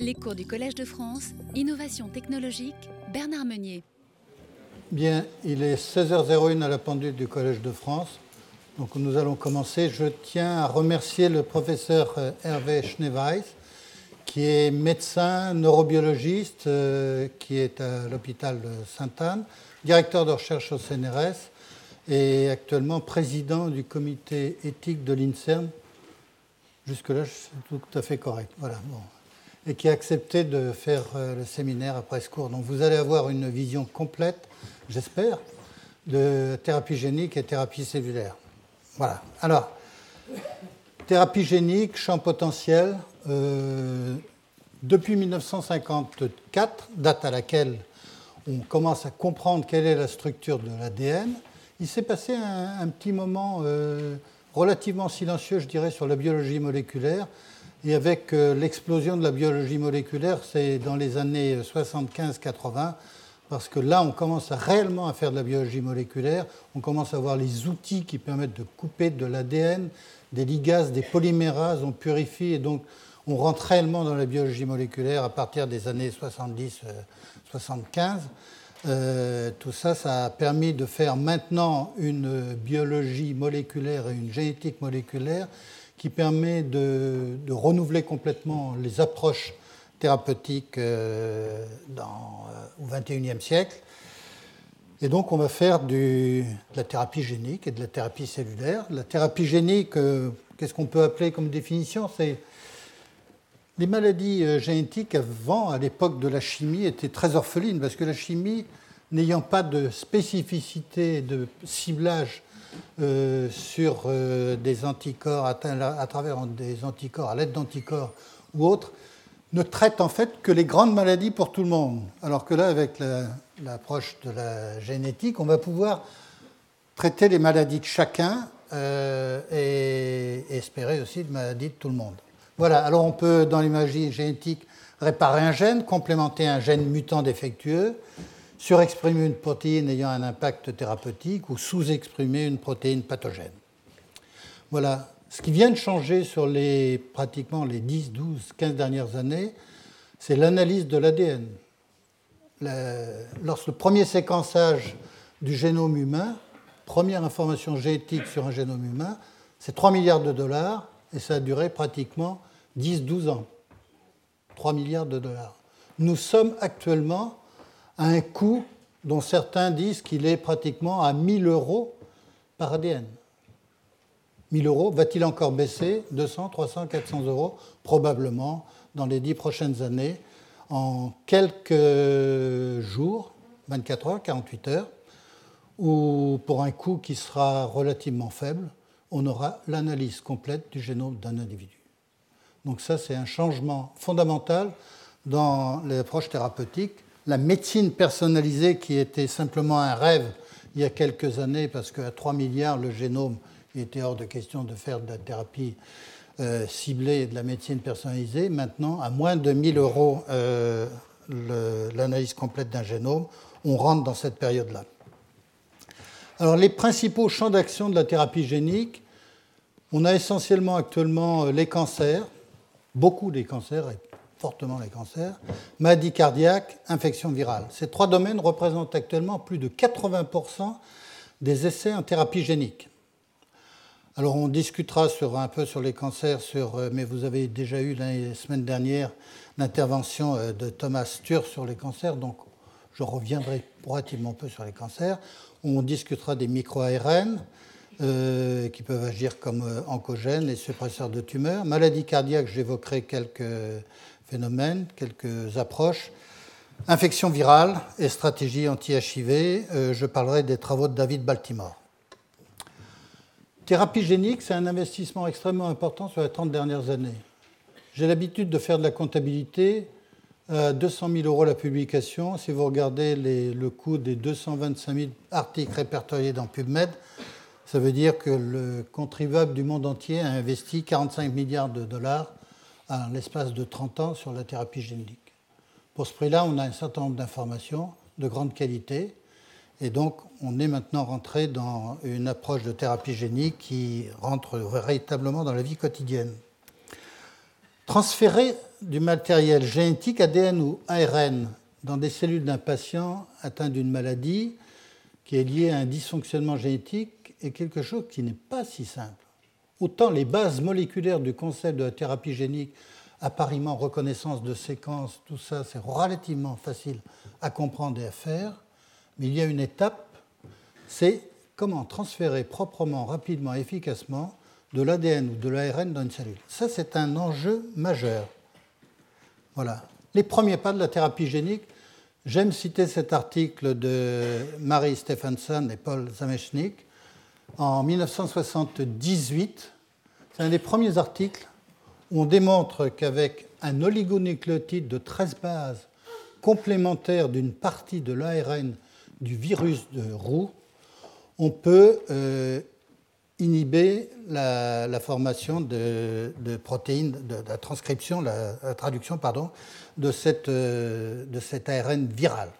Les cours du Collège de France, Innovation technologique, Bernard Meunier. Bien, il est 16h01 à la pendule du Collège de France. Donc nous allons commencer. Je tiens à remercier le professeur euh, Hervé Schneeweiss, qui est médecin neurobiologiste, euh, qui est à l'hôpital Sainte-Anne, directeur de recherche au CNRS et actuellement président du comité éthique de l'INSERM. Jusque-là, c'est tout à fait correct. Voilà. Bon et qui a accepté de faire euh, le séminaire après ce cours. Donc vous allez avoir une vision complète, j'espère, de thérapie génique et thérapie cellulaire. Voilà. Alors, thérapie génique, champ potentiel, euh, depuis 1954, date à laquelle on commence à comprendre quelle est la structure de l'ADN, il s'est passé un, petit moment euh, relativement silencieux, je dirais, sur la biologie moléculaire et avec euh, l'explosion de la biologie moléculaire, c'est dans les années 75-80, parce que là, on commence réellement à faire de la biologie moléculaire, on commence à avoir les outils qui permettent de couper de l'ADN, des ligases, des polymérases, on purifie, et donc on rentre réellement dans la biologie moléculaire à partir des années 70-75. Euh, tout ça, ça a permis de faire maintenant une biologie moléculaire et une génétique moléculaire qui permet de, renouveler complètement les approches thérapeutiques euh, dans, euh, au XXIe siècle. Et donc, on va faire de la thérapie génique et de la thérapie cellulaire. La thérapie génique, euh, qu'est-ce qu'on peut appeler comme définition? C'est les maladies génétiques avant, à l'époque de la chimie, étaient très orphelines parce que la chimie, n'ayant pas de spécificité de ciblage euh, sur euh, des anticorps atteints à travers des anticorps, à l'aide d'anticorps ou autres, ne traite en fait que les grandes maladies pour tout le monde. Alors que là, avec l'approche de la génétique, on va pouvoir traiter les maladies de chacun euh, et, et espérer aussi les maladies de tout le monde. Voilà, alors on peut, dans l'imagerie génétique, réparer un gène, complémenter un gène mutant défectueux, surexprimer une protéine ayant un impact thérapeutique ou sous-exprimer une protéine pathogène. Voilà. Ce qui vient de changer sur les, pratiquement les 10, 12, 15 dernières années, c'est l'analyse de l'ADN. Lorsque le premier séquençage du génome humain, première information génétique sur un génome humain, c'est 3 milliards de dollars et ça a duré pratiquement 10-12 ans. 3 milliards de dollars. Nous sommes actuellement à un coût dont certains disent qu'il est pratiquement à 1000 euros par ADN. 1000 euros, va-t-il encore baisser? 200, 300, 400 euros? Probablement dans les dix prochaines années, en quelques jours, 24 heures, 48 heures, ou pour un coût qui sera relativement faible, on aura l'analyse complète du génome d'un individu. Donc ça, c'est un changement fondamental dans l'approche thérapeutique la médecine personnalisée qui était simplement un rêve il y a quelques années, parce qu'à 3 milliards, le génome, était hors de question de faire de la thérapie euh, ciblée et de la médecine personnalisée. Maintenant, à moins de 1000 euros euh, l'analyse complète d'un génome, on rentre dans cette période-là. Alors, les principaux champs d'action de la thérapie génique, on a essentiellement actuellement euh, les cancers, beaucoup des cancers, fortement les cancers, maladie cardiaque, infection virale. Ces trois domaines représentent actuellement plus de 80% des essais en thérapie génique. Alors on discutera sur, un peu sur les cancers, euh, mais vous avez déjà eu la semaine dernière l'intervention euh, de Thomas Stur sur les cancers, donc je reviendrai relativement peu sur les cancers. On discutera des micro-ARN euh, qui peuvent agir comme oncogènes et suppresseurs de tumeurs. Maladie cardiaque, j'évoquerai quelques phénomènes, quelques approches. Infection virale et stratégie anti-HIV, euh, je parlerai des travaux de David Baltimore. Thérapie génique, c'est un investissement extrêmement important sur les 30 dernières années. J'ai l'habitude de faire de la comptabilité. 200 000 euros la publication. Si vous regardez le coût des 225 000 articles répertoriés dans PubMed, ça veut dire que le contribuable du monde entier a investi 45 milliards de dollars à l'espace de 30 ans sur la thérapie génique. Pour ce prix-là, on a un certain nombre d'informations de grande qualité. Et donc, on est maintenant rentré dans une approche de thérapie génique qui rentre véritablement dans la vie quotidienne. Transférer du matériel génétique ADN ou ARN dans des cellules d'un patient atteint d'une maladie qui est liée à un dysfonctionnement génétique est quelque chose qui n'est pas si simple. Autant les bases moléculaires du concept de la thérapie génique, appariement reconnaissance de séquences, tout ça, c'est relativement facile à comprendre et à faire, mais il y a une étape, c'est comment transférer proprement, rapidement, efficacement de l'ADN ou de l'ARN dans une cellule. Ça, c'est un enjeu majeur. Voilà. Les premiers pas de la thérapie génique, j'aime citer cet article de Marie Stephenson et Paul Zamechnik en 1978. C'est un des premiers articles où on démontre qu'avec un oligonucléotide de 13 bases complémentaires d'une partie de l'ARN du virus de Roux, on peut euh, inhiber la, formation de, protéines, de, la transcription, la, traduction pardon, de, cette, euh, de cet ARN viral.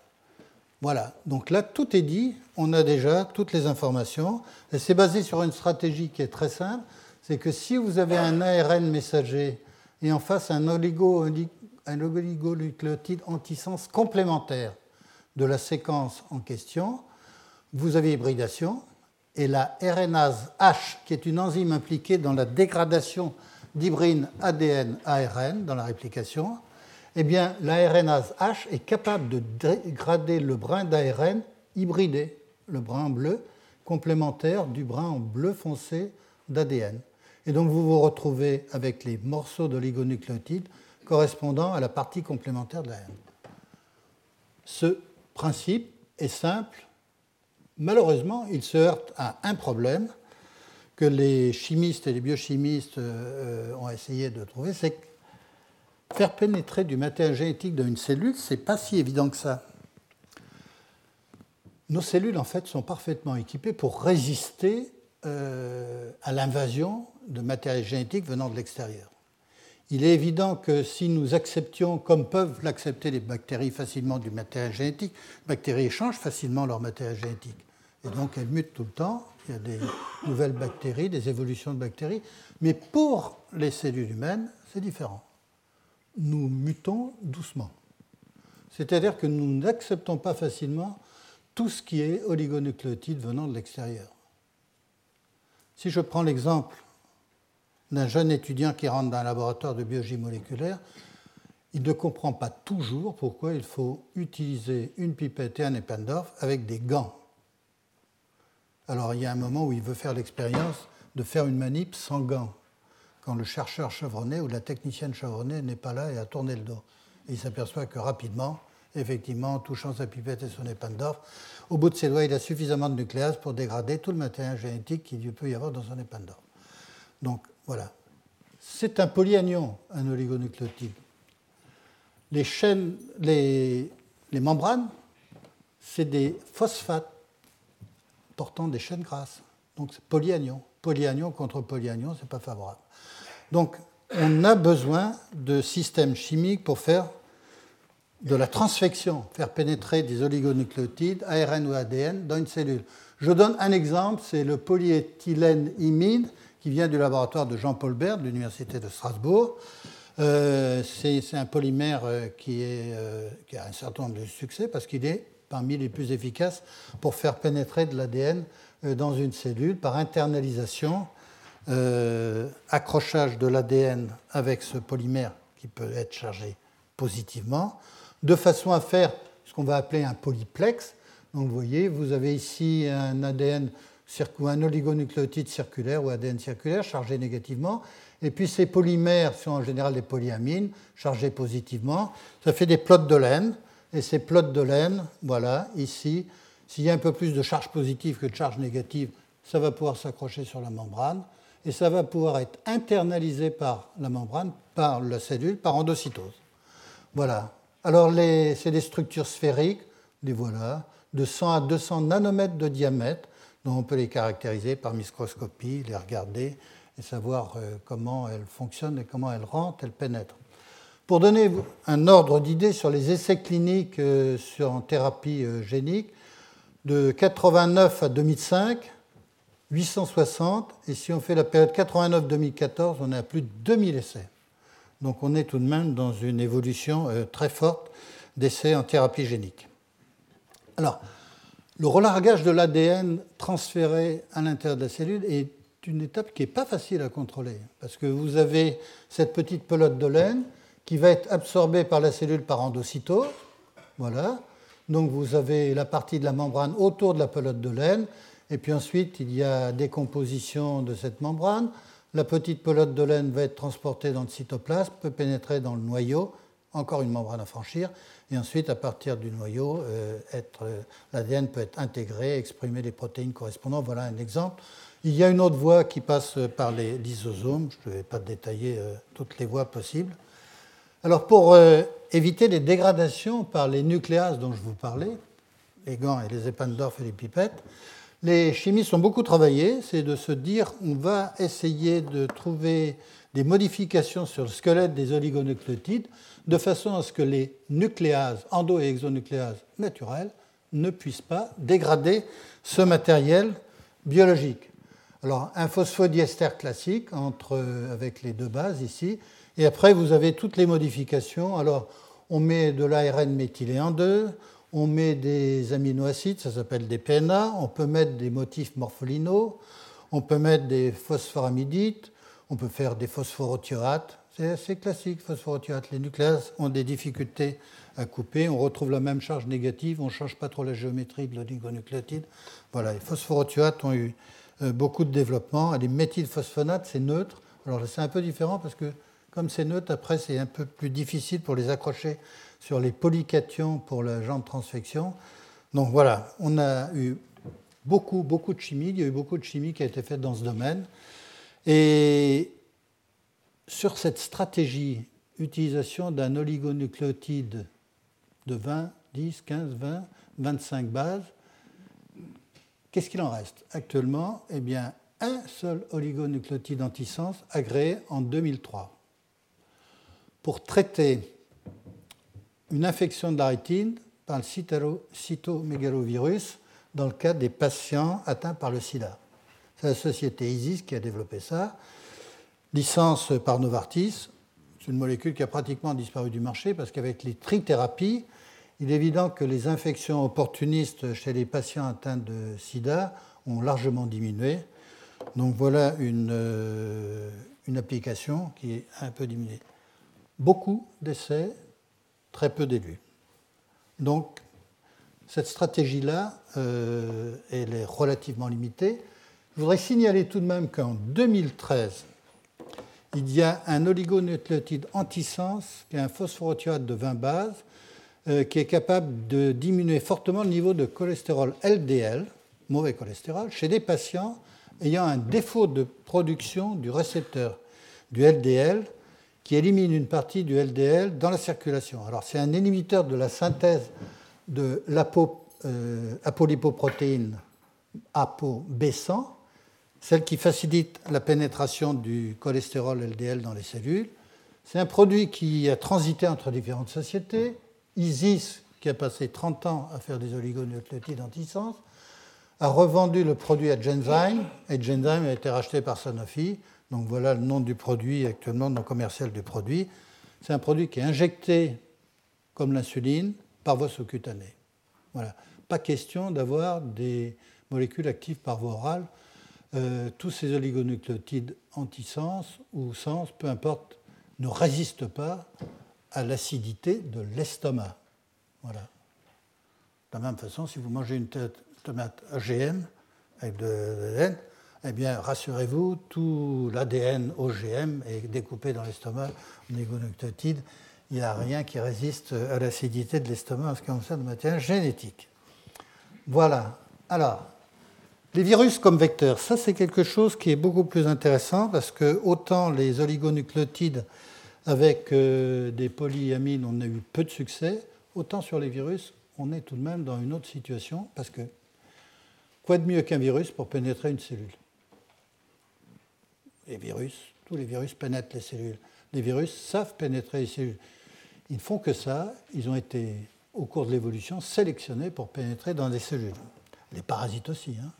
Voilà, donc là tout est dit, on a déjà toutes les informations, et c'est basé sur une stratégie qui est très simple, c'est que si vous avez un ARN messager et en face un, oligo, oligonucléotide antisens complémentaire de la séquence en question, vous avez hybridation, et la RNase H, qui est une enzyme impliquée dans la dégradation d'hybrine ADN-ARN dans la réplication, eh bien, la RNase H est capable de dégrader le brin d'ARN hybridé, le brin bleu, complémentaire du brin bleu foncé d'ADN. Et donc, vous vous retrouvez avec les morceaux d'oligonucléotides correspondant à la partie complémentaire de l'ARN. Ce principe est simple, malheureusement, il se heurte à un problème que les chimistes et les biochimistes euh, ont essayé de trouver, c'est faire pénétrer du matériel génétique dans une cellule, c'est pas si évident que ça. Nos cellules, en fait, sont parfaitement équipées pour résister euh, à l'invasion de matériel génétique venant de l'extérieur. Il est évident que si nous acceptions, comme peuvent l'accepter les bactéries facilement du matériel génétique, les bactéries échangent facilement leur matériel génétique. Et donc elles mutent tout le temps. Il y a des nouvelles bactéries, des évolutions de bactéries. Mais pour les cellules humaines, c'est différent. Nous mutons doucement. C'est-à-dire que nous n'acceptons pas facilement tout ce qui est oligonucléotide venant de l'extérieur. Si je prends l'exemple d'un jeune étudiant qui rentre dans un laboratoire de biologie moléculaire, il ne comprend pas toujours pourquoi il faut utiliser une pipette et un Eppendorf avec des gants. Alors il y a un moment où il veut faire l'expérience de faire une manip sans gants, quand le chercheur chevronné ou la technicienne chevronnée n'est pas là et a tourné le dos. Il s'aperçoit que rapidement, effectivement, en touchant sa pipette et son épandorf, au bout de ses doigts, il a suffisamment de nucléase pour dégrader tout le matériel génétique qu'il peut y avoir dans son épandorf. Donc voilà. C'est un polyanion, un oligonucléotide. Les chaînes, les membranes, c'est des phosphates portant des chaînes grasses. Donc c'est polyanion. Polyanion contre polyanion, ce n'est pas favorable. Donc on a besoin de systèmes chimiques pour faire de la transfection, faire pénétrer des oligonucléotides, ARN ou ADN, dans une cellule. Je donne un exemple, c'est le polyéthylène imide qui vient du laboratoire de Jean-Paul Bert de l'Université de Strasbourg. Euh, c'est un polymère euh, euh, qui, a un certain nombre de succès parce qu'il est parmi les plus efficaces pour faire pénétrer de l'ADN dans une cellule par internalisation, euh, accrochage de l'ADN avec ce polymère qui peut être chargé positivement, de façon à faire ce qu'on va appeler un polyplex. Donc vous voyez, vous avez ici un ADN ou un oligonucléotide circulaire ou ADN circulaire chargé négativement, et puis ces polymères sont en général des polyamines chargés positivement. Ça fait des plots de laine. Et ces plots de laine, voilà, ici, s'il y a un peu plus de charge positive que de charge négative, ça va pouvoir s'accrocher sur la membrane et ça va pouvoir être internalisé par la membrane, par la cellule, par endocytose. Voilà. Alors, c'est des structures sphériques, les voilà, de 100 à 200 nanomètres de diamètre, dont on peut les caractériser par microscopie, les regarder et savoir euh, comment elles fonctionnent et comment elles rentrent, elles pénètrent. Pour donner un ordre d'idée sur les essais cliniques euh, en thérapie euh, génique, de 89 à 2005, 860, et si on fait la période 89-2014, on est à plus de 2000 essais. Donc on est tout de même dans une évolution euh, très forte d'essais en thérapie génique. Alors, le relargage de l'ADN transféré à l'intérieur de la cellule est une étape qui n'est pas facile à contrôler, parce que vous avez cette petite pelote de laine qui va être absorbée par la cellule par endocytose. Voilà. Donc vous avez la partie de la membrane autour de la pelote de laine, et puis ensuite il y a décomposition de cette membrane. La petite pelote de laine va être transportée dans le cytoplasme, peut pénétrer dans le noyau, encore une membrane à franchir, et ensuite à partir du noyau, euh, euh, l'ADN peut être intégré, exprimer les protéines correspondantes. Voilà un exemple. Il y a une autre voie qui passe par les lysosomes, je ne vais pas détailler euh, toutes les voies possibles. Alors pour éviter les dégradations par les nucléases dont je vous parlais, les gants et les Eppendorf et les pipettes, les chimistes ont beaucoup travaillé, c'est de se dire on va essayer de trouver des modifications sur le squelette des oligonucléotides de façon à ce que les nucléases, endo- et exonucléases naturelles, ne puissent pas dégrader ce matériel biologique. Alors, un phosphodiester classique entre, avec les deux bases ici, et après vous avez toutes les modifications. Alors, on met de l'ARN méthylé en deux, on met des aminoacides, ça s'appelle des PNA, on peut mettre des motifs morpholinaux, on peut mettre des phosphoramidites, on peut faire des phosphorothioates. C'est assez classique, phosphorothioates. Les nucléases ont des difficultés à couper, on retrouve la même charge négative, on ne change pas trop la géométrie de l'oligonucléotide. Voilà, les phosphorothioates ont eu euh, beaucoup de développement. Les méthylphosphonates, c'est neutre. Alors c'est un peu différent parce que comme c'est neutre, après c'est un peu plus difficile pour les accrocher sur les polycations pour la jambe transfection. Donc voilà, on a eu beaucoup, beaucoup de chimie, il y a eu beaucoup de chimie qui a été faite dans ce domaine. Et sur cette stratégie, utilisation d'un oligonucléotide de 20, 10, 15, 20, 25 bases, qu'est-ce qu'il en reste Actuellement, eh bien, un seul oligonucléotide antisens agréé en 2003. Pour traiter une infection de la rétine par le cytomégalovirus dans le cas des patients atteints par le sida. C'est la société ISIS qui a développé ça. Licence par Novartis, c'est une molécule qui a pratiquement disparu du marché parce qu'avec les trithérapies, il est évident que les infections opportunistes chez les patients atteints de sida ont largement diminué. Donc voilà une, euh, une application qui est un peu diminuée. Beaucoup d'essais très peu d'élus. Donc, cette stratégie-là, euh, elle est relativement limitée. Je voudrais signaler tout de même qu'en 2013, il y a un oligonucléotide antisens, qui est un phosphorothioate de 20 bases, euh, qui est capable de diminuer fortement le niveau de cholestérol LDL, mauvais cholestérol, chez des patients ayant un défaut de production du récepteur du LDL qui élimine une partie du LDL dans la circulation. Alors c'est un inhibiteur de la synthèse de l'apolipoprotéine euh, ApoB100, celle qui facilite la pénétration du cholestérol LDL dans les cellules. C'est un produit qui a transité entre différentes sociétés. ISIS, qui a passé 30 ans à faire des oligonucléotides antisens, a revendu le produit à Genzyme, et Genzyme a été racheté par Sanofi. Donc voilà le nom du produit actuellement, le nom commercial du produit. C'est un produit qui est injecté comme l'insuline par voie sous-cutanée. Voilà. Pas question d'avoir des molécules actives par voie orale. Euh, tous ces oligonucléotides antisens ou sens, peu importe, ne résistent pas à l'acidité de l'estomac. Voilà. De la même façon, si vous mangez une tomate OGM avec de l'ADN, eh bien, rassurez-vous, tout l'ADN OGM est découpé dans l'estomac en. Il n'y a rien qui résiste à l'acidité de l'estomac en ce qui concerne le matériel génétique. Voilà. Alors, les virus comme vecteurs, ça c'est quelque chose qui est beaucoup plus intéressant parce que autant les oligonucléotides avec euh, des polyamines, on a eu peu de succès, autant sur les virus, on est tout de même dans une autre situation parce que quoi de mieux qu'un virus pour pénétrer une cellule? Les virus, tous les virus pénètrent les cellules. Les virus savent pénétrer les cellules. Ils ne font que ça. Ils ont été, au cours de l'évolution, sélectionnés pour pénétrer dans les cellules. Les parasites aussi. Hein.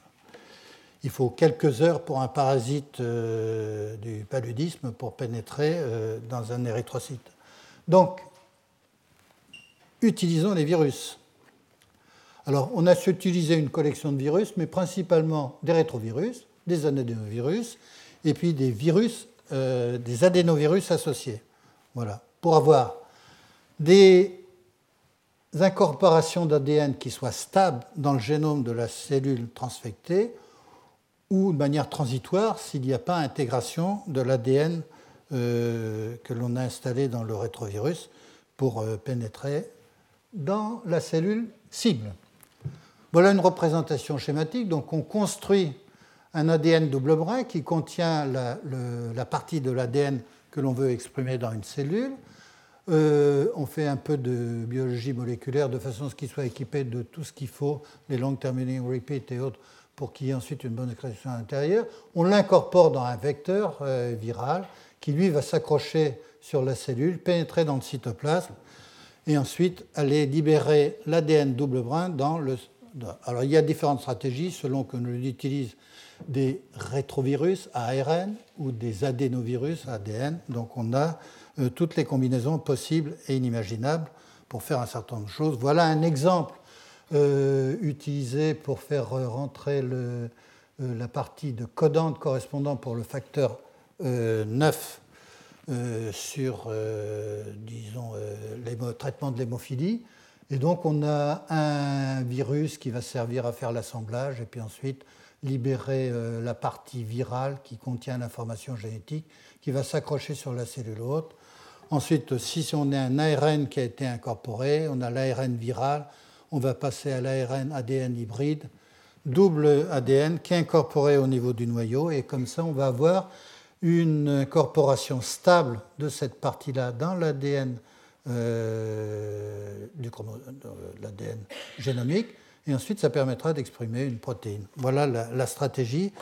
il faut quelques heures pour un parasite du paludisme pour pénétrer dans un érythrocyte. Donc, utilisons les virus. Alors, on a utilisé une collection de virus, mais principalement des rétrovirus, des adénovirus, et puis des virus, euh, des adénovirus associés. Voilà. Pour avoir des incorporations d'ADN qui soient stables dans le génome de la cellule transfectée, ou de manière transitoire s'il n'y a pas intégration de l'ADN euh, que l'on a installé dans le rétrovirus pour euh, pénétrer dans la cellule cible. Voilà une représentation schématique. Donc on construit un ADN double brin qui contient la, partie de l'ADN que l'on veut exprimer dans une cellule. Euh, on fait un peu de biologie moléculaire de façon à ce qu'il soit équipé de tout ce qu'il faut, les long terminating repeat et autres, pour qu'il y ait ensuite une bonne expression à l'intérieur. On l'incorpore dans un vecteur euh, viral qui, lui, va s'accrocher sur la cellule, pénétrer dans le cytoplasme et ensuite aller libérer l'ADN double brin dans le. Alors il y a différentes stratégies selon que l'on utilise des rétrovirus ARN ou des adénovirus ADN. Donc on a euh, toutes les combinaisons possibles et inimaginables pour faire un certain nombre de choses. Voilà un exemple euh, utilisé pour faire rentrer euh, la partie de codante correspondant pour le facteur 9 euh, sur, disons, le traitement de l'hémophilie. Et donc, on a un virus qui va servir à faire l'assemblage et puis ensuite libérer la partie virale qui contient l'information génétique qui va s'accrocher sur la cellule hôte. Ensuite, si on a un ARN qui a été incorporé, on a l'ARN viral, on va passer à l'ARN ADN hybride, double ADN qui est incorporé au niveau du noyau et comme ça, on va avoir une incorporation stable de cette partie-là dans l'ADN euh, l'ADN génomique, et ensuite ça permettra d'exprimer une protéine. Voilà la, stratégie.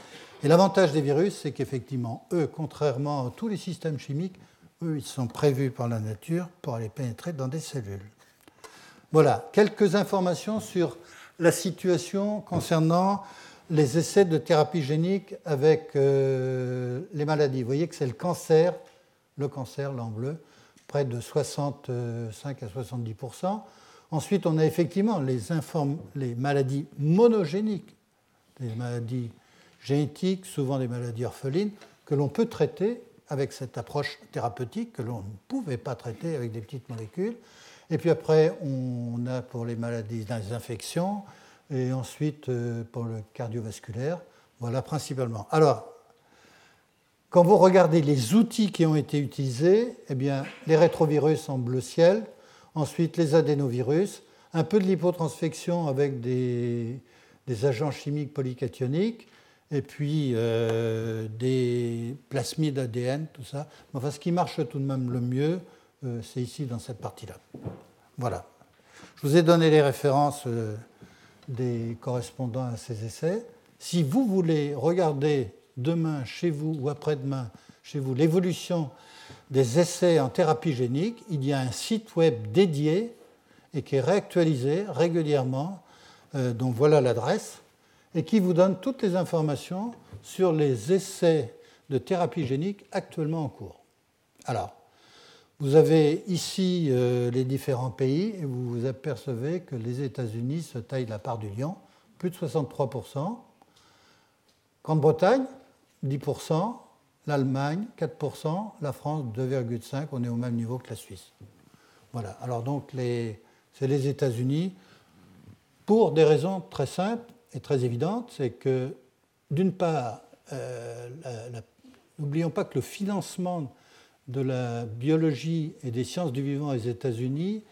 Et l'avantage des virus, c'est qu'effectivement, eux, contrairement à tous les systèmes chimiques, eux, ils sont prévus par la nature pour aller pénétrer dans des cellules. Voilà, quelques informations sur la situation concernant les essais de thérapie génique avec euh, les maladies. Vous voyez que c'est le cancer, le cancer, là en bleu, près de 65 à 70 Ensuite, on a effectivement les, maladies monogéniques, les maladies génétiques, souvent des maladies orphelines, que l'on peut traiter avec cette approche thérapeutique que l'on ne pouvait pas traiter avec des petites molécules. Et puis après, on a pour les maladies des infections, et ensuite euh, pour le cardiovasculaire. Voilà principalement. Alors, quand vous regardez les outils qui ont été utilisés, eh bien, les rétrovirus en bleu ciel, ensuite les adénovirus, un peu de lipotransfection avec des, agents chimiques polycationiques, et puis euh, des plasmides ADN, tout ça. Enfin, ce qui marche tout de même le mieux, euh, c'est ici dans cette partie-là. Voilà. Je vous ai donné les références des correspondants à ces essais. Si vous voulez regarder demain chez vous ou après-demain chez vous l'évolution des essais en thérapie génique, il y a un site web dédié et qui est réactualisé régulièrement, euh, dont voilà l'adresse, et qui vous donne toutes les informations sur les essais de thérapie génique actuellement en cours. Alors, vous avez ici euh, les différents pays et vous vous apercevez que les États-Unis se taillent la part du lion, plus de 63%. Grande-Bretagne, 10%. L'Allemagne, 4%. La France, 2,5%. On est au même niveau que la Suisse. Voilà. Alors donc, c'est les États-Unis pour des raisons très simples et très évidentes. C'est que, d'une part, euh, n'oublions pas que le financement de la biologie et des sciences du vivant aux États-Unis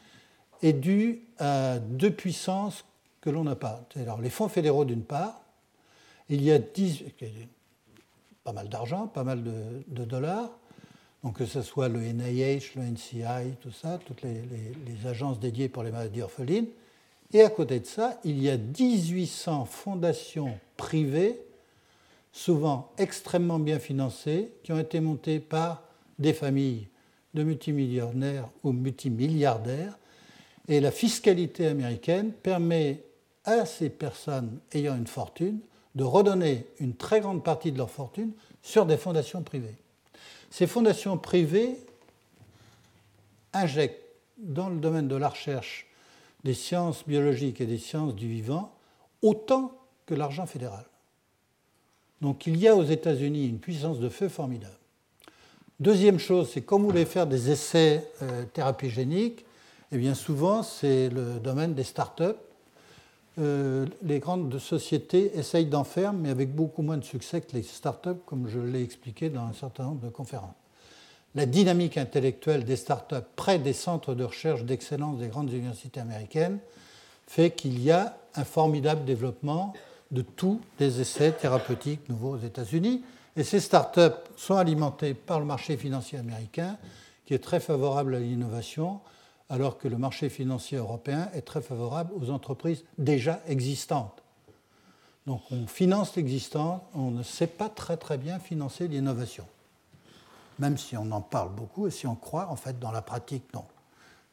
est due à deux puissances que l'on n'a pas. Alors, les fonds fédéraux, d'une part, il y a pas mal d'argent, pas mal de, dollars, donc que ce soit le NIH, le NCI, tout ça, toutes les, les, agences dédiées pour les maladies orphelines. Et à côté de ça, il y a 1800 fondations privées, souvent extrêmement bien financées, qui ont été montées par des familles de multimillionnaires ou multimilliardaires. Et la fiscalité américaine permet à ces personnes ayant une fortune de redonner une très grande partie de leur fortune sur des fondations privées. Ces fondations privées injectent dans le domaine de la recherche des sciences biologiques et des sciences du vivant autant que l'argent fédéral. Donc il y a aux États-Unis une puissance de feu formidable. Deuxième chose, c'est comme vous voulez faire des essais euh, thérapies géniques, eh bien souvent c'est le domaine des start-up. Euh, les grandes sociétés essayent d'en faire, mais avec beaucoup moins de succès que les start-up, comme je l'ai expliqué dans un certain nombre de conférences. La dynamique intellectuelle des start-up près des centres de recherche d'excellence des grandes universités américaines fait qu'il y a un formidable développement de tous les essais thérapeutiques nouveaux aux États-Unis. Et ces start-up sont alimentées par le marché financier américain, qui est très favorable à l'innovation, alors que le marché financier européen est très favorable aux entreprises déjà existantes. Donc on finance l'existant, on ne sait pas très très bien financer l'innovation. Même si on en parle beaucoup et si on croit, en fait, dans la pratique, non.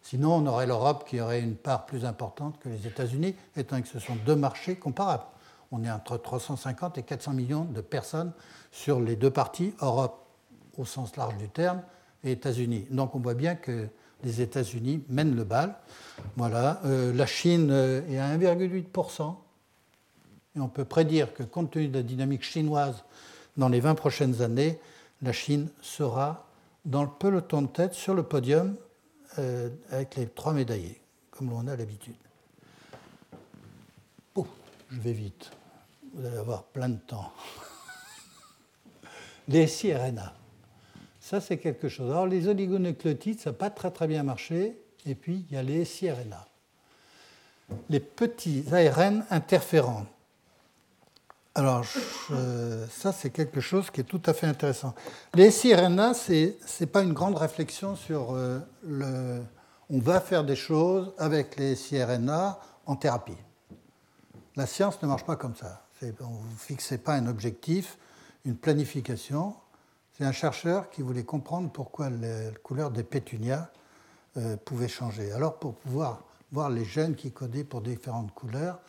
Sinon, on aurait l'Europe qui aurait une part plus importante que les États-Unis, étant que ce sont deux marchés comparables. On est entre 350 et 400 millions de personnes sur les deux parties, Europe au sens large du terme et États-Unis. Donc on voit bien que les États-Unis mènent le bal. Voilà. Euh, la Chine euh, est à 1,8%. Et on peut prédire que compte tenu de la dynamique chinoise dans les 20 prochaines années, la Chine sera dans le peloton de tête sur le podium euh, avec les trois médaillés, comme on a l'habitude. Je vais vite vous allez avoir plein de temps. Les ça c'est quelque chose. Alors les oligonucléotides, ça n'a pas très bien marché, et puis il y a les siRNA. Les petits ARN interférents. Alors ça c'est quelque chose qui est tout à fait intéressant. Les siRNA, ce n'est pas une grande réflexion sur euh, le... On va faire des choses avec les siRNA en thérapie. La science ne marche pas comme ça vous ne fixez pas un objectif, une planification. Un chercheur qui voulait comprendre pourquoi la couleur des pétunias euh, pouvait changer. Alors, pour pouvoir voir les gènes qui codaient pour différentes couleurs,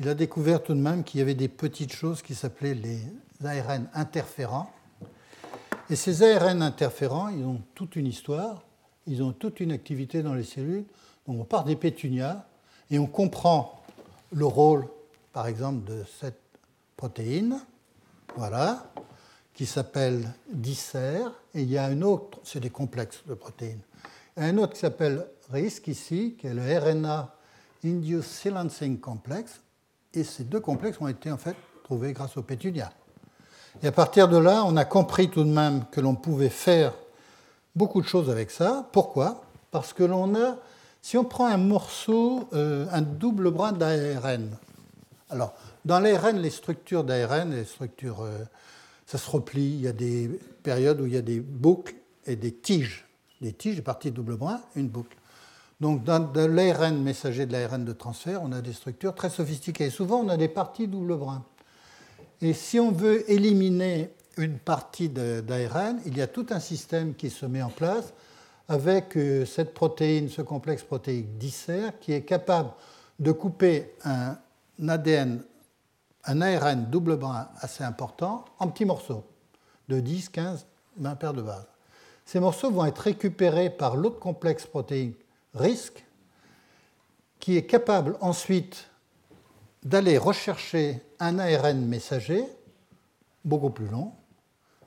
il a découvert tout de même qu'il y avait des petites choses qui s'appelaient les ARN interférents. Et ces ARN interférents, ils ont toute une histoire, ils ont toute une activité dans les cellules. Donc on part des pétunias et on comprend le rôle, par exemple, de cette protéine, voilà, qui s'appelle dicer, et il y a un autre, c'est des complexes de protéines, un autre qui s'appelle RISC ici, qui est le RNA Induced Silencing Complex, et ces deux complexes ont été en fait trouvés grâce au pétunia. Et à partir de là, on a compris tout de même que l'on pouvait faire beaucoup de choses avec ça. Pourquoi? Parce que l'on a, si on prend un morceau, euh, un double bras d'ARN, alors dans l'ARN, les structures d'ARN, les structures, euh, ça se replie. Il y a des périodes où il y a des boucles et des tiges. Des tiges, des parties double brin, une boucle. Donc dans l'ARN messager de l'ARN de transfert, on a des structures très sophistiquées. Souvent, on a des parties double brin. Et si on veut éliminer une partie d'ARN, il y a tout un système qui se met en place avec euh, cette protéine, ce complexe protéique dissert, qui est capable de couper un ADN un ARN double brin assez important en petits morceaux de 10, 15, 20 paires de bases. Ces morceaux vont être récupérés par l'autre complexe protéique RISC qui est capable ensuite d'aller rechercher un ARN messager beaucoup plus long,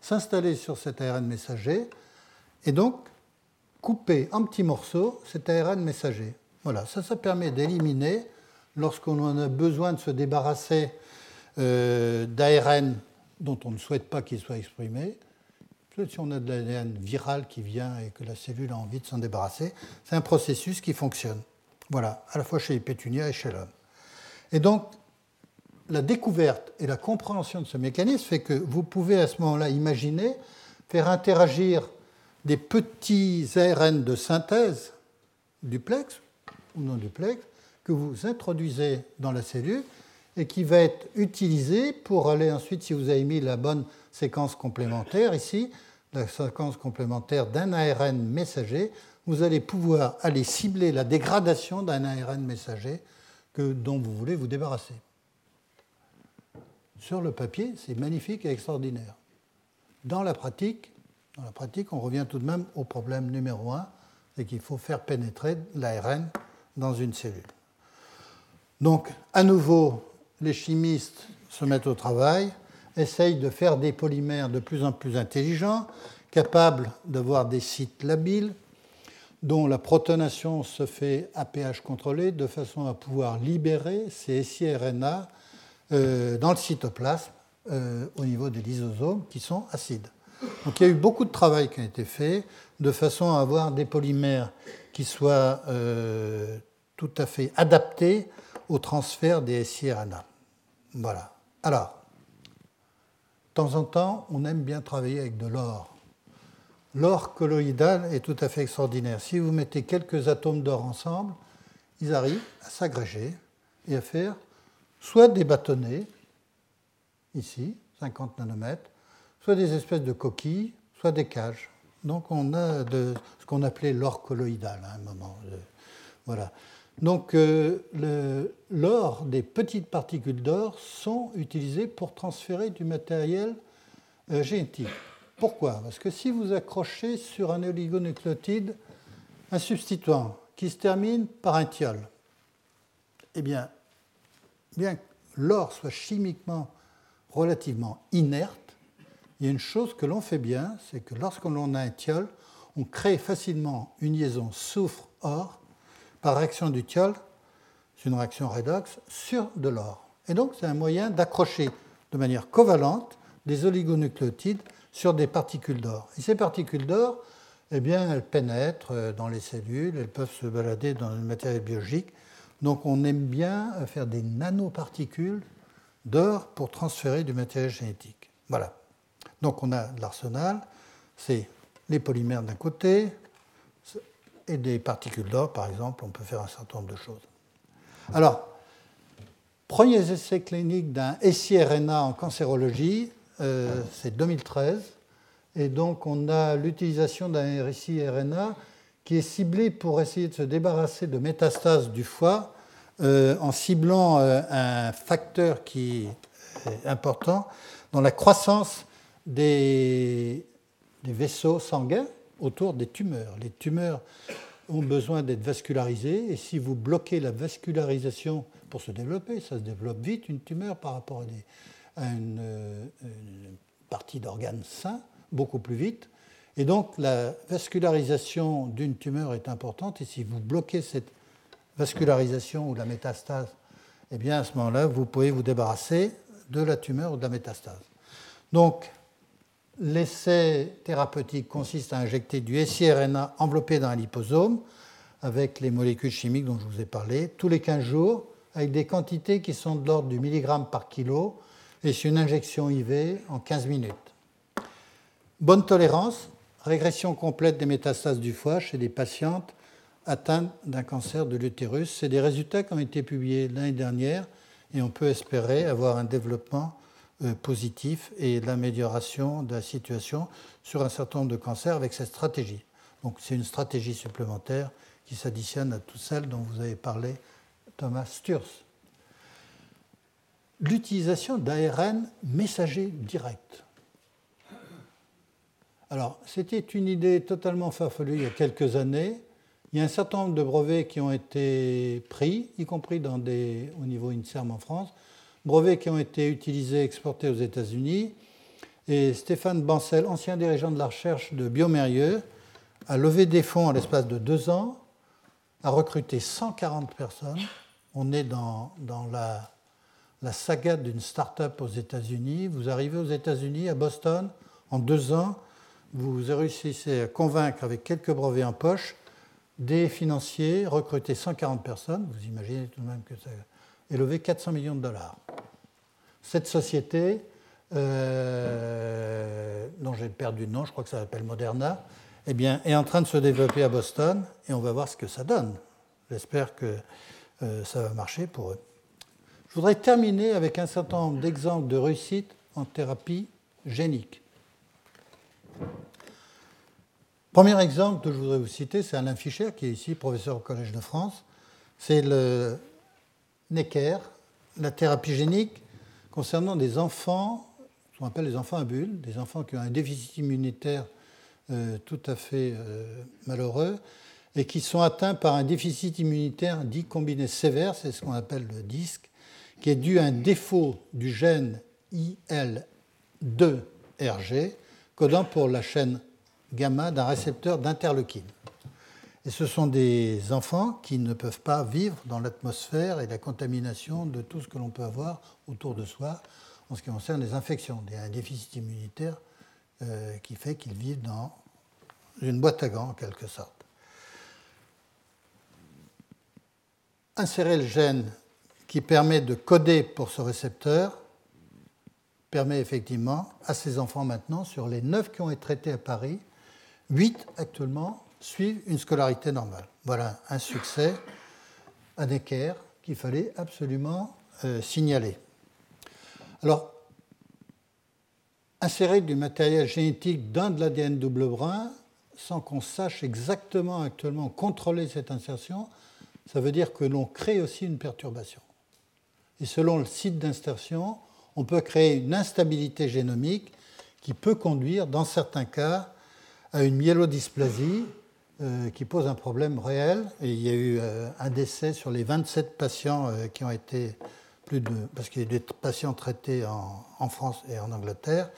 s'installer sur cet ARN messager et donc couper en petits morceaux cet ARN messager. Voilà, ça, ça permet d'éliminer, lorsqu'on en a besoin de se débarrasser d'ARN dont on ne souhaite pas qu'il soit exprimé. Si on a de l'ARN viral qui vient et que la cellule a envie de s'en débarrasser, c'est un processus qui fonctionne. Voilà, à la fois chez les pétunias et chez l'homme. Et donc, la découverte et la compréhension de ce mécanisme fait que vous pouvez à ce moment-là imaginer faire interagir des petits ARN de synthèse duplex ou non duplex que vous introduisez dans la cellule et qui va être utilisé pour aller ensuite, si vous avez mis la bonne séquence complémentaire ici, la séquence complémentaire d'un ARN messager, vous allez pouvoir aller cibler la dégradation d'un ARN messager que, dont vous voulez vous débarrasser. Sur le papier, c'est magnifique et extraordinaire. Dans la pratique, dans la pratique, on revient tout de même au problème numéro un, c'est qu'il faut faire pénétrer l'ARN dans une cellule. Donc, à nouveau, les chimistes se mettent au travail, essayent de faire des polymères de plus en plus intelligents, capables d'avoir des sites labiles, dont la protonation se fait à pH contrôlé, de façon à pouvoir libérer ces siRNA euh, dans le cytoplasme euh, au niveau des lysosomes qui sont acides. Donc il y a eu beaucoup de travail qui a été fait de façon à avoir des polymères qui soient euh, tout à fait adaptés au transfert des siRNA. Voilà. Alors, de temps en temps, on aime bien travailler avec de l'or. L'or colloïdal est tout à fait extraordinaire. Si vous mettez quelques atomes d'or ensemble, ils arrivent à s'agréger et à faire soit des bâtonnets, ici, 50 nanomètres, soit des espèces de coquilles, soit des cages. Donc on a de, ce qu'on appelait l'or colloïdal à un moment. Voilà. Donc euh, l'or, des petites particules d'or sont utilisées pour transférer du matériel euh, génétique. Pourquoi? Parce que si vous accrochez sur un oligonucléotide un substituant qui se termine par un thiol, eh bien, bien que l'or soit chimiquement relativement inerte, il y a une chose que l'on fait bien, c'est que lorsqu'on a un thiol, on crée facilement une liaison soufre-or par réaction du thiol, c'est une réaction redox, sur de l'or. Et donc c'est un moyen d'accrocher de manière covalente des oligonucléotides sur des particules d'or. Et ces particules d'or, eh bien, elles pénètrent dans les cellules, elles peuvent se balader dans le matériel biologique. Donc on aime bien faire des nanoparticules d'or pour transférer du matériel génétique. Voilà. Donc on a l'arsenal, c'est les polymères d'un côté et des particules d'or, par exemple, on peut faire un certain nombre de choses. Alors, premiers essais cliniques d'un siRNA en cancérologie, euh, c'est 2013, et donc on a l'utilisation d'un siRNA qui est ciblé pour essayer de se débarrasser de métastases du foie euh, en ciblant euh, un facteur qui est important dans la croissance des, vaisseaux sanguins autour des tumeurs. Les tumeurs ont besoin d'être vascularisées et si vous bloquez la vascularisation pour se développer, ça se développe vite une tumeur par rapport à, une, partie d'organes sains, beaucoup plus vite. Et donc la vascularisation d'une tumeur est importante et si vous bloquez cette vascularisation ou la métastase, eh bien à ce moment-là, vous pouvez vous débarrasser de la tumeur ou de la métastase. Donc L'essai thérapeutique consiste à injecter du siRNA enveloppé dans un liposome avec les molécules chimiques dont je vous ai parlé tous les 15 jours avec des quantités qui sont de l'ordre du milligramme par kilo et c'est une injection IV en 15 minutes. Bonne tolérance, régression complète des métastases du foie chez des patientes atteintes d'un cancer de l'utérus. C'est des résultats qui ont été publiés l'année dernière et on peut espérer avoir un développement positif et l'amélioration de la situation sur un certain nombre de cancers avec cette stratégie. Donc c'est une stratégie supplémentaire qui s'additionne à toutes celles dont vous avez parlé, Thomas Sturz. L'utilisation d'ARN messager direct. Alors, c'était une idée totalement farfelue il y a quelques années. Il y a un certain nombre de brevets qui ont été pris, y compris au niveau INSERM en France, brevets qui ont été utilisés, exportés aux États-Unis. Et Stéphane Bancel, ancien dirigeant de la recherche de Biomérieux, a levé des fonds à l'espace de deux ans, a recruté 140 personnes. On est dans, dans la, la saga d'une start-up aux États-Unis. Vous arrivez aux États-Unis, à Boston, en deux ans, vous réussissez à convaincre avec quelques brevets en poche des financiers, recruter 140 personnes. Vous imaginez tout de même que ça et levé 400 millions de dollars. Cette société, euh, dont j'ai perdu le nom, je crois que ça s'appelle Moderna, eh bien, est en train de se développer à Boston et on va voir ce que ça donne. J'espère que euh, ça va marcher pour eux. Je voudrais terminer avec un certain nombre d'exemples de réussite en thérapie génique. Premier exemple que je voudrais vous citer, c'est Alain Fischer, qui est ici professeur au Collège de France. C'est le Necker, la thérapie génique concernant des enfants, ce qu'on appelle les enfants à bulles, des enfants qui ont un déficit immunitaire euh, tout à fait euh, malheureux et qui sont atteints par un déficit immunitaire dit combiné sévère, c'est ce qu'on appelle le DISC, qui est dû à un défaut du gène IL2RG, codant pour la chaîne gamma d'un récepteur d'interleukine. Et ce sont des enfants qui ne peuvent pas vivre dans l'atmosphère et la contamination de tout ce que l'on peut avoir autour de soi en ce qui concerne les infections. Il y a un déficit immunitaire euh, qui fait qu'ils vivent dans une boîte à gants en quelque sorte. Insérer le gène qui permet de coder pour ce récepteur permet effectivement à ces enfants maintenant, sur les 9 qui ont été traités à Paris, 8 actuellement suivent une scolarité normale. Voilà un succès, un équerre qu'il fallait absolument euh, signaler. Alors, insérer du matériel génétique dans de l'ADN double brun, sans qu'on sache exactement actuellement contrôler cette insertion, ça veut dire que l'on crée aussi une perturbation. Et selon le site d'insertion, on peut créer une instabilité génomique qui peut conduire, dans certains cas, à une myélodysplasie euh, qui pose un problème réel. Il y a eu euh, un décès sur les 27 patients euh, qui ont été plus de. parce qu'il y a eu des patients traités en, France et en Angleterre.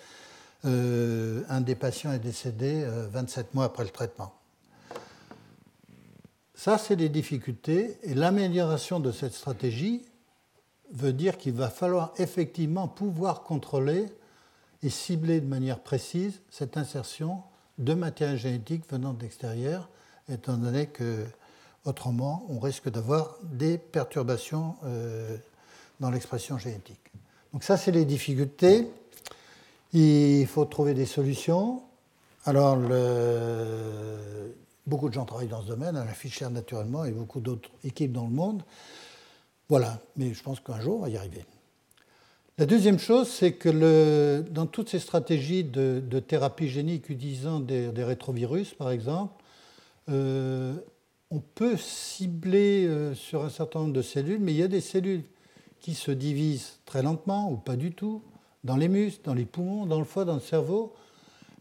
un des patients est décédé 27 mois après le traitement. Ça, c'est des difficultés. Et l'amélioration de cette stratégie veut dire qu'il va falloir effectivement pouvoir contrôler et cibler de manière précise cette insertion de matériel génétique venant de l'extérieur, étant donné que autrement on risque d'avoir des perturbations euh, dans l'expression génétique. Donc ça, c'est les difficultés. Il faut trouver des solutions. Alors, beaucoup de gens travaillent dans ce domaine, à la Fichère naturellement, et beaucoup d'autres équipes dans le monde. Voilà, mais je pense qu'un jour, on va y arriver. La deuxième chose, c'est que dans toutes ces stratégies de, thérapie génique utilisant des, rétrovirus, par exemple, euh, on peut cibler euh, sur un certain nombre de cellules, mais il y a des cellules qui se divisent très lentement ou pas du tout, dans les muscles, dans les poumons, dans le foie, dans le cerveau.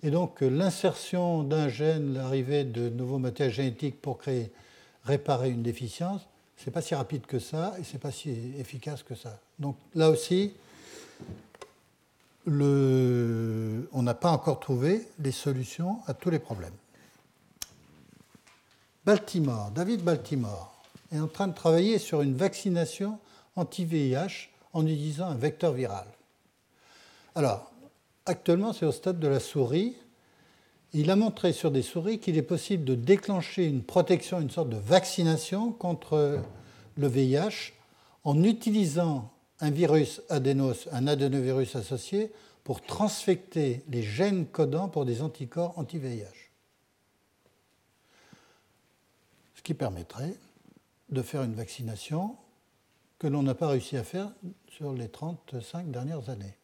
Et donc euh, l'insertion d'un gène, l'arrivée de nouveaux matériels génétiques pour créer, réparer une déficience, c'est pas si rapide que ça et c'est pas si efficace que ça. Donc là aussi, on n'a pas encore trouvé les solutions à tous les problèmes. Baltimore, David Baltimore est en train de travailler sur une vaccination anti-VIH en utilisant un vecteur viral. Alors, actuellement, c'est au stade de la souris. Il a montré sur des souris qu'il est possible de déclencher une protection, une sorte de vaccination contre le VIH en utilisant un virus adénos, un adénovirus associé, pour transfecter les gènes codants pour des anticorps anti-VIH. Ce qui permettrait de faire une vaccination que l'on n'a pas réussi à faire sur les 35 dernières années.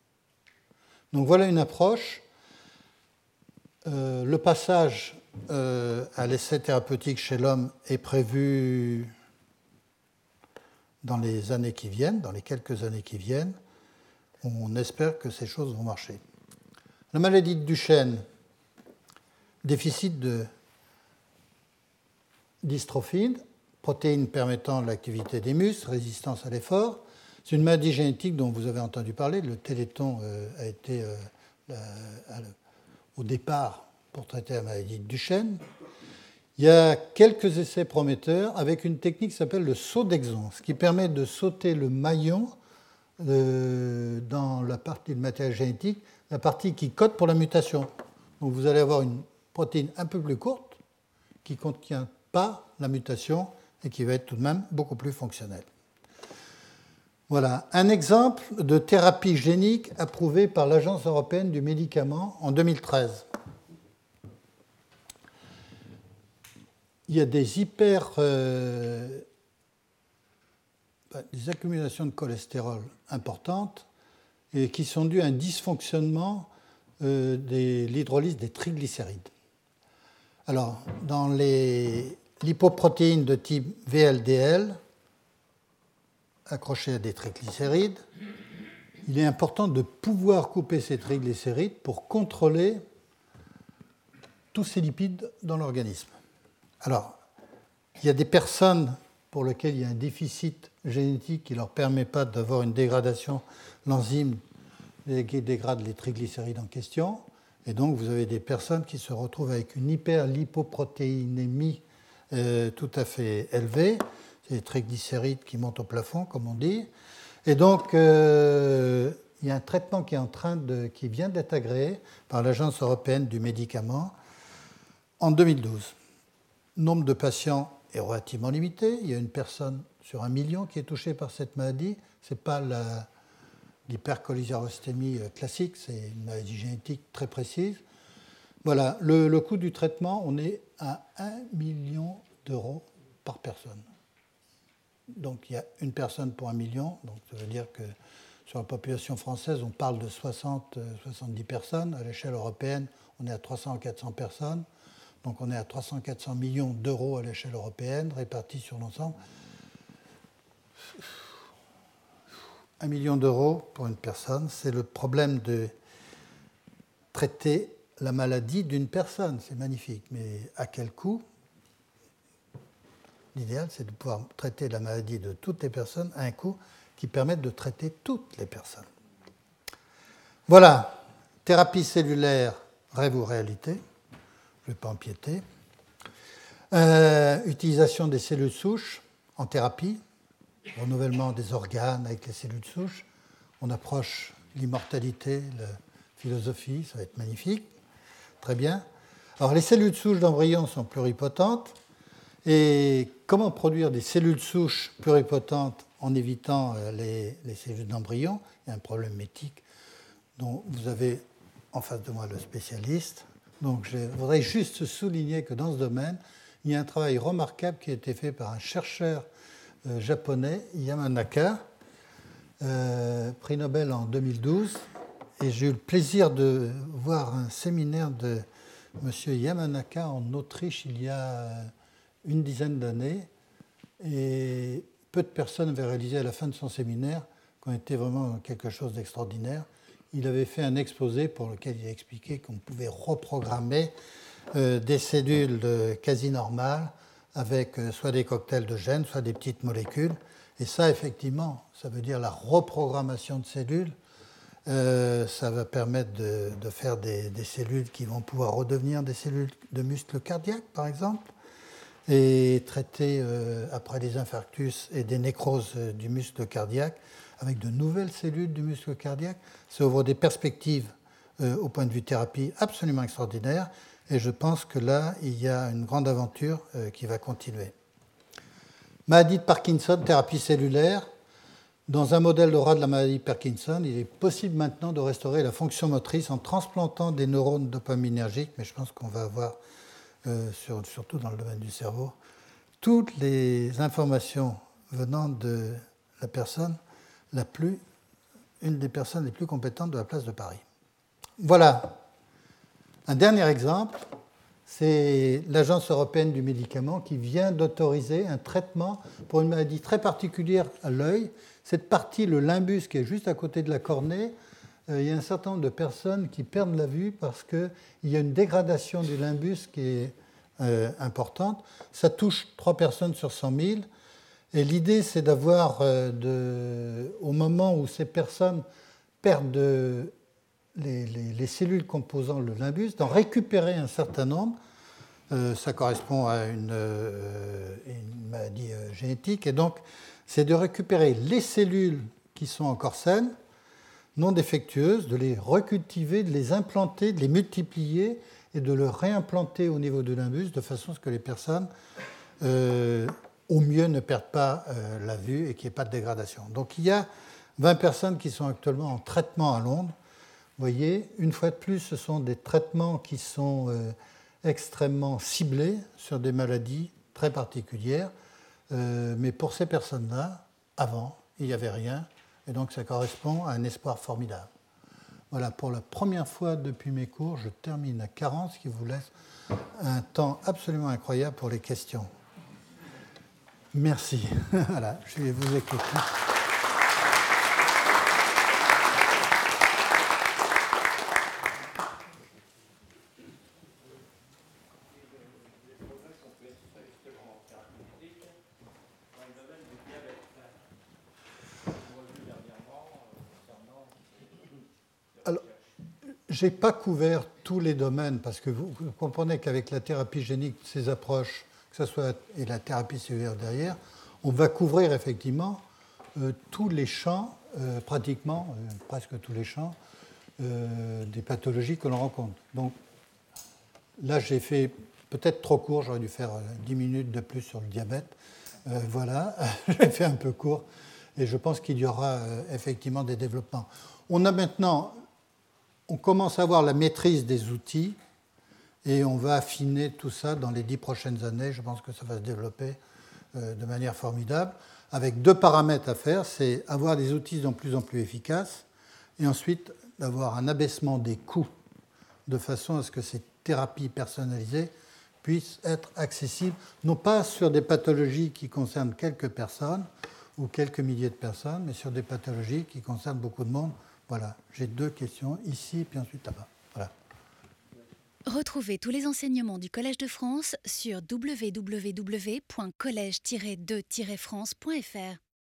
Donc voilà une approche. Euh, le passage euh, à l'essai thérapeutique chez l'homme est prévu dans les années qui viennent, dans les quelques années qui viennent. On espère que ces choses vont marcher. La maladie de Duchenne, déficit de dystrophine, protéines permettant l'activité des muscles, résistance à l'effort. C'est une maladie génétique dont vous avez entendu parler. Le téléthon euh, a été euh, au départ pour traiter la maladie de Duchenne. Il y a quelques essais prometteurs avec une technique qui s'appelle le saut d'exon, ce qui permet de sauter le maillon euh, dans la partie de matériel génétique, la partie qui code pour la mutation. Donc vous allez avoir une protéine un peu plus courte qui ne contient pas la mutation et qui va être tout de même beaucoup plus fonctionnelle. Voilà un exemple de thérapie génique approuvée par l'Agence européenne du médicament en 2013. Il y a des hyper. Euh, des accumulations de cholestérol importantes qui sont dues à un dysfonctionnement euh, de l'hydrolyse des triglycérides. Alors, dans les lipoprotéines de type VLDL, accrochées à des triglycérides, il est important de pouvoir couper ces triglycérides pour contrôler tous ces lipides dans l'organisme. Alors, il y a des personnes pour lesquelles il y a un déficit génétique qui ne leur permet pas d'avoir une dégradation, l'enzyme qui dégrade les triglycérides en question. Et donc, vous avez des personnes qui se retrouvent avec une hyperlipoprotéinémie euh, tout à fait élevée. C'est les triglycérides qui montent au plafond, comme on dit. Et donc, euh, il y a un traitement qui, est en train de, qui vient d'être agréé par l'Agence européenne du médicament en 2012. Nombre de patients est relativement limité. Il y a une personne sur un million qui est touchée par cette maladie. Ce n'est pas l'hypercholésérostémie euh, classique, c'est une maladie génétique très précise. Voilà, le, coût du traitement, on est à 1 million d'euros par personne. Donc il y a une personne pour un million, donc ça veut dire que sur la population française, on parle de 60-70 euh, personnes. À l'échelle européenne, on est à 300 400 personnes. Donc on est à 300-400 millions d'euros à l'échelle européenne, répartis sur l'ensemble. Un million d'euros pour une personne, c'est le problème de traiter la maladie d'une personne. C'est magnifique, mais à quel coût? L'idéal, c'est de pouvoir traiter la maladie de toutes les personnes à un coût qui permette de traiter toutes les personnes. Voilà, thérapie cellulaire, rêve ou réalité je ne vais pas empiéter. Euh, utilisation des cellules souches en thérapie, renouvellement des organes avec les cellules souches. On approche l'immortalité, la philosophie, ça va être magnifique. Très bien. Alors les cellules souches d'embryon sont pluripotentes. Et comment produire des cellules souches pluripotentes en évitant euh, les, les cellules d'embryon? Il y a un problème éthique dont vous avez en face de moi le spécialiste. Donc je voudrais juste souligner que dans ce domaine, il y a un travail remarquable qui a été fait par un chercheur euh, japonais, Yamanaka, euh, prix Nobel en 2012. Et j'ai eu le plaisir de voir un séminaire de M. Yamanaka en Autriche il y a une dizaine d'années. Et peu de personnes avaient réalisé à la fin de son séminaire qu'on était vraiment quelque chose d'extraordinaire il avait fait un exposé pour lequel il a expliqué qu'on pouvait reprogrammer euh, des cellules quasi normales avec euh, soit des cocktails de gènes, soit des petites molécules. Et ça, effectivement, ça veut dire la reprogrammation de cellules. Euh, ça va permettre de, faire des, cellules qui vont pouvoir redevenir des cellules de muscles cardiaques, par exemple, et traiter après des infarctus et des nécroses du muscle cardiaque avec de nouvelles cellules du muscle cardiaque. Ça ouvre des perspectives euh, au point de vue thérapie absolument extraordinaires. Et je pense que là, il y a une grande aventure euh, qui va continuer. Maladie de Parkinson, thérapie cellulaire. Dans un modèle de rat de la maladie de Parkinson, il est possible maintenant de restaurer la fonction motrice en transplantant des neurones dopaminergiques, mais je pense qu'on va avoir, euh, surtout dans le domaine du cerveau, toutes les informations venant de la personne la plus, une des personnes les plus compétentes de la place de Paris. Voilà. Un dernier exemple, c'est l'Agence européenne du médicament qui vient d'autoriser un traitement pour une maladie très particulière à l'œil. Cette partie, le limbus, qui est juste à côté de la cornée, euh, il y a un certain nombre de personnes qui perdent la vue parce qu'il y a une dégradation du limbus qui est euh, importante. Ça touche 3 personnes sur 100 000. Et l'idée, c'est d'avoir, euh, au moment où ces personnes perdent les, cellules composant le limbus, d'en récupérer un certain nombre. Euh, ça correspond à une, euh, maladie génétique. Et donc, c'est de récupérer les cellules qui sont encore saines, non défectueuses, de les recultiver, de les implanter, de les multiplier et de les réimplanter au niveau du limbus de façon à ce que les personnes au mieux ne perdent pas euh, la vue et qu'il n'y ait pas de dégradation. Donc il y a 20 personnes qui sont actuellement en traitement à Londres. Vous voyez, une fois de plus, ce sont des traitements qui sont euh, extrêmement ciblés sur des maladies très particulières. Euh, mais pour ces personnes-là, avant, il n'y avait rien. Et donc ça correspond à un espoir formidable. Voilà, pour la première fois depuis mes cours, je termine à 40, ce qui vous laisse un temps absolument incroyable pour les questions. Merci. voilà, je vais vous écouter. Je n'ai pas couvert tous les domaines parce que vous comprenez qu'avec la thérapie génique, ces approches que ce soit et la thérapie cellulaire derrière, on va couvrir effectivement euh, tous les champs, euh, pratiquement euh, presque tous les champs des pathologies que l'on rencontre. Donc là, j'ai fait peut-être trop court, j'aurais dû faire 10 minutes de plus sur le diabète. voilà, j'ai fait un peu court et je pense qu'il y aura effectivement des développements. On a maintenant on commence à avoir la maîtrise des outils et on va affiner tout ça dans les dix prochaines années. Je pense que ça va se développer euh, de manière formidable, avec deux paramètres à faire, c'est avoir des outils de plus en plus efficaces et ensuite d'avoir un abaissement des coûts de façon à ce que ces thérapies personnalisées puissent être accessibles, non pas sur des pathologies qui concernent quelques personnes ou quelques milliers de personnes, mais sur des pathologies qui concernent beaucoup de monde voilà, j'ai deux questions, ici puis ensuite là-bas. Retrouvez tous les enseignements du Collège de France sur www.collège-2-france.fr.